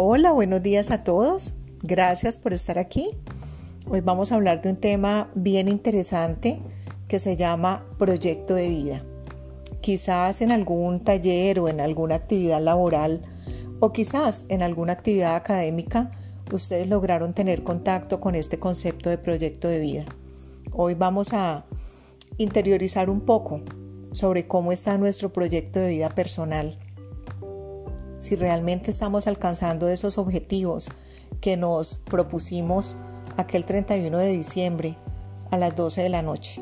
Hola, buenos días a todos. Gracias por estar aquí. Hoy vamos a hablar de un tema bien interesante que se llama proyecto de vida. Quizás en algún taller o en alguna actividad laboral o quizás en alguna actividad académica ustedes lograron tener contacto con este concepto de proyecto de vida. Hoy vamos a interiorizar un poco sobre cómo está nuestro proyecto de vida personal si realmente estamos alcanzando esos objetivos que nos propusimos aquel 31 de diciembre a las 12 de la noche.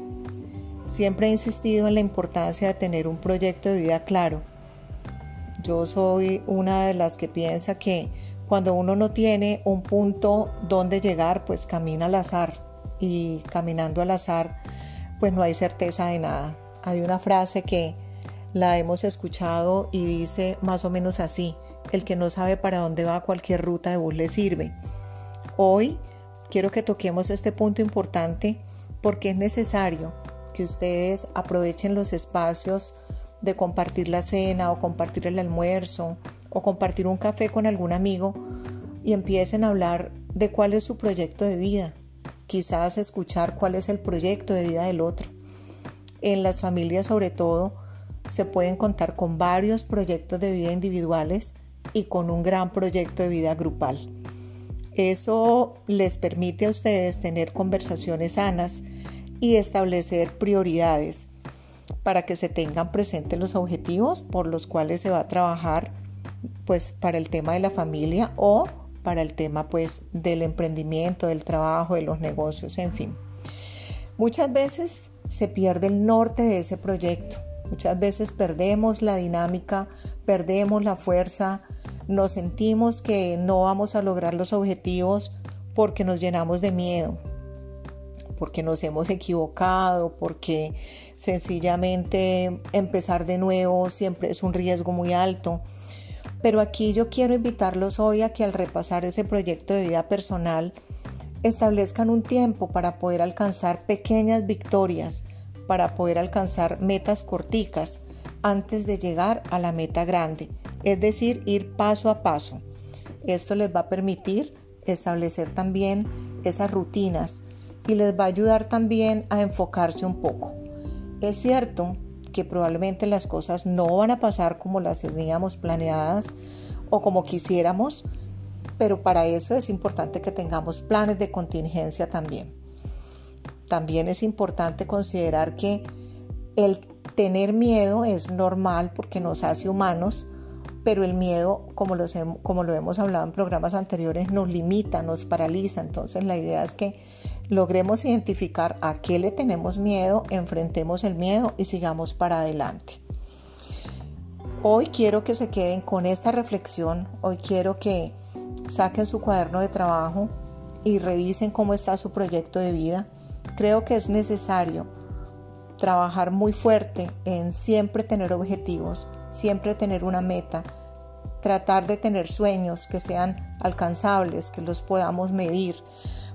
Siempre he insistido en la importancia de tener un proyecto de vida claro. Yo soy una de las que piensa que cuando uno no tiene un punto donde llegar, pues camina al azar y caminando al azar, pues no hay certeza de nada. Hay una frase que la hemos escuchado y dice más o menos así, el que no sabe para dónde va cualquier ruta de bus le sirve. Hoy quiero que toquemos este punto importante porque es necesario que ustedes aprovechen los espacios de compartir la cena o compartir el almuerzo o compartir un café con algún amigo y empiecen a hablar de cuál es su proyecto de vida. Quizás escuchar cuál es el proyecto de vida del otro. En las familias sobre todo, se pueden contar con varios proyectos de vida individuales y con un gran proyecto de vida grupal. Eso les permite a ustedes tener conversaciones sanas y establecer prioridades para que se tengan presentes los objetivos por los cuales se va a trabajar pues para el tema de la familia o para el tema pues del emprendimiento, del trabajo, de los negocios, en fin. Muchas veces se pierde el norte de ese proyecto Muchas veces perdemos la dinámica, perdemos la fuerza, nos sentimos que no vamos a lograr los objetivos porque nos llenamos de miedo, porque nos hemos equivocado, porque sencillamente empezar de nuevo siempre es un riesgo muy alto. Pero aquí yo quiero invitarlos hoy a que al repasar ese proyecto de vida personal establezcan un tiempo para poder alcanzar pequeñas victorias para poder alcanzar metas corticas antes de llegar a la meta grande, es decir, ir paso a paso. Esto les va a permitir establecer también esas rutinas y les va a ayudar también a enfocarse un poco. Es cierto que probablemente las cosas no van a pasar como las teníamos planeadas o como quisiéramos, pero para eso es importante que tengamos planes de contingencia también. También es importante considerar que el tener miedo es normal porque nos hace humanos, pero el miedo, como, lo hemos hablado en programas anteriores, nos limita, nos paraliza. Entonces la idea es que logremos identificar a qué le tenemos miedo, enfrentemos el miedo y sigamos para adelante. Hoy quiero que se queden con esta reflexión, hoy quiero que saquen su cuaderno de trabajo y revisen cómo está su proyecto de vida Creo que es necesario trabajar muy fuerte en siempre tener objetivos, siempre tener una meta, tratar de tener sueños que sean alcanzables, que los podamos medir,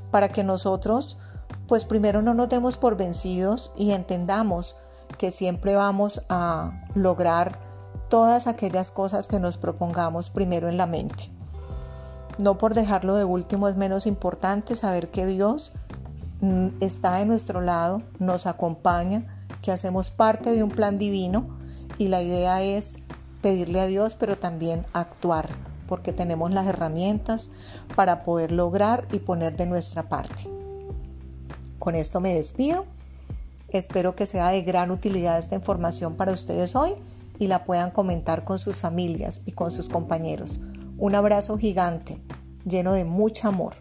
para que nosotros, pues primero no nos demos por vencidos y entendamos que siempre vamos a lograr todas aquellas cosas que nos propongamos primero en la mente. No por dejarlo de último es menos importante saber que Dios está de nuestro lado, nos acompaña, que hacemos parte de un plan divino y la idea es pedirle a Dios, pero también actuar, porque tenemos las herramientas para poder lograr y poner de nuestra parte. Con esto me despido. Espero que sea de gran utilidad esta información para ustedes hoy y la puedan comentar con sus familias y con sus compañeros. Un abrazo gigante, lleno de mucho amor.